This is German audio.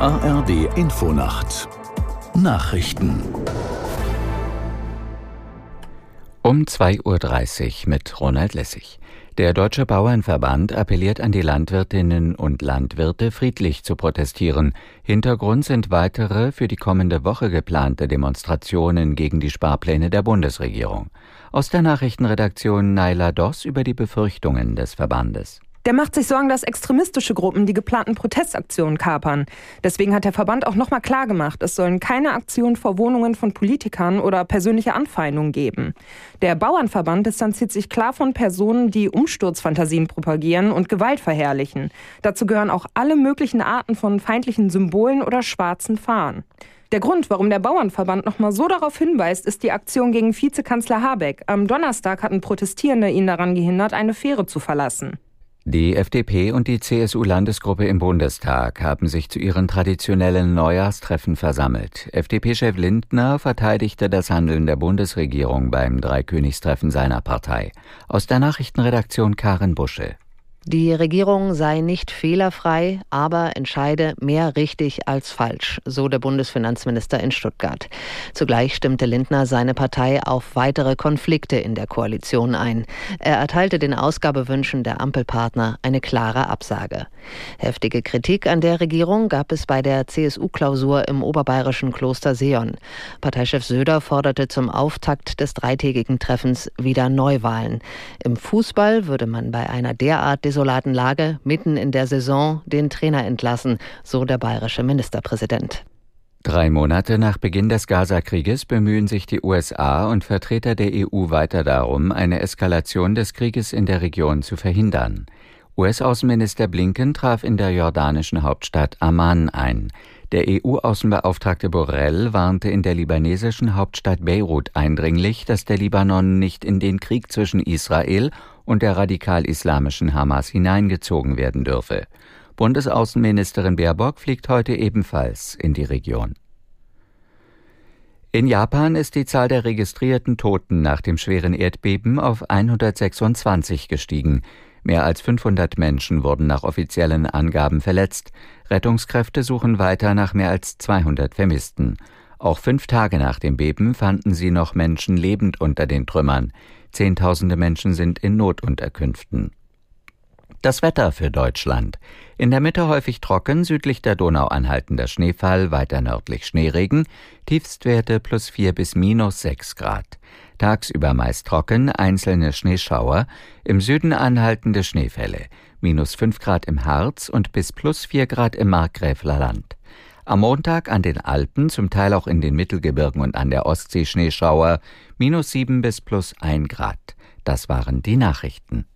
ARD Infonacht Nachrichten um 2.30 Uhr mit Ronald Lessig. Der Deutsche Bauernverband appelliert an die Landwirtinnen und Landwirte, friedlich zu protestieren. Hintergrund sind weitere für die kommende Woche geplante Demonstrationen gegen die Sparpläne der Bundesregierung. Aus der Nachrichtenredaktion Naila Doss über die Befürchtungen des Verbandes. Der macht sich Sorgen, dass extremistische Gruppen die geplanten Protestaktionen kapern. Deswegen hat der Verband auch nochmal klargemacht, es sollen keine Aktionen vor Wohnungen von Politikern oder persönliche Anfeindungen geben. Der Bauernverband distanziert sich klar von Personen, die Umsturzfantasien propagieren und Gewalt verherrlichen. Dazu gehören auch alle möglichen Arten von feindlichen Symbolen oder schwarzen Fahnen. Der Grund, warum der Bauernverband nochmal so darauf hinweist, ist die Aktion gegen Vizekanzler Habeck. Am Donnerstag hatten Protestierende ihn daran gehindert, eine Fähre zu verlassen. Die FDP und die CSU-Landesgruppe im Bundestag haben sich zu ihren traditionellen Neujahrstreffen versammelt. FDP-Chef Lindner verteidigte das Handeln der Bundesregierung beim Dreikönigstreffen seiner Partei. Aus der Nachrichtenredaktion Karen Busche. Die Regierung sei nicht fehlerfrei, aber entscheide mehr richtig als falsch, so der Bundesfinanzminister in Stuttgart. Zugleich stimmte Lindner seine Partei auf weitere Konflikte in der Koalition ein. Er erteilte den Ausgabewünschen der Ampelpartner eine klare Absage. Heftige Kritik an der Regierung gab es bei der CSU-Klausur im oberbayerischen Kloster Seon. Parteichef Söder forderte zum Auftakt des dreitägigen Treffens wieder Neuwahlen. Im Fußball würde man bei einer derart desolaten Lage mitten in der Saison den Trainer entlassen, so der bayerische Ministerpräsident. Drei Monate nach Beginn des Gaza-Krieges bemühen sich die USA und Vertreter der EU weiter darum, eine Eskalation des Krieges in der Region zu verhindern. US-Außenminister Blinken traf in der jordanischen Hauptstadt Amman ein. Der EU-Außenbeauftragte Borrell warnte in der libanesischen Hauptstadt Beirut eindringlich, dass der Libanon nicht in den Krieg zwischen Israel und der radikal-islamischen Hamas hineingezogen werden dürfe. Bundesaußenministerin Baerbock fliegt heute ebenfalls in die Region. In Japan ist die Zahl der registrierten Toten nach dem schweren Erdbeben auf 126 gestiegen. Mehr als 500 Menschen wurden nach offiziellen Angaben verletzt. Rettungskräfte suchen weiter nach mehr als 200 Vermissten. Auch fünf Tage nach dem Beben fanden sie noch Menschen lebend unter den Trümmern. Zehntausende Menschen sind in Notunterkünften. Das Wetter für Deutschland. In der Mitte häufig trocken, südlich der Donau anhaltender Schneefall, weiter nördlich Schneeregen, Tiefstwerte plus vier bis minus sechs Grad. Tagsüber meist trocken, einzelne Schneeschauer, im Süden anhaltende Schneefälle, minus fünf Grad im Harz und bis plus vier Grad im Markgräfler Land. Am Montag an den Alpen, zum Teil auch in den Mittelgebirgen und an der Ostsee Schneeschauer, minus sieben bis plus ein Grad. Das waren die Nachrichten.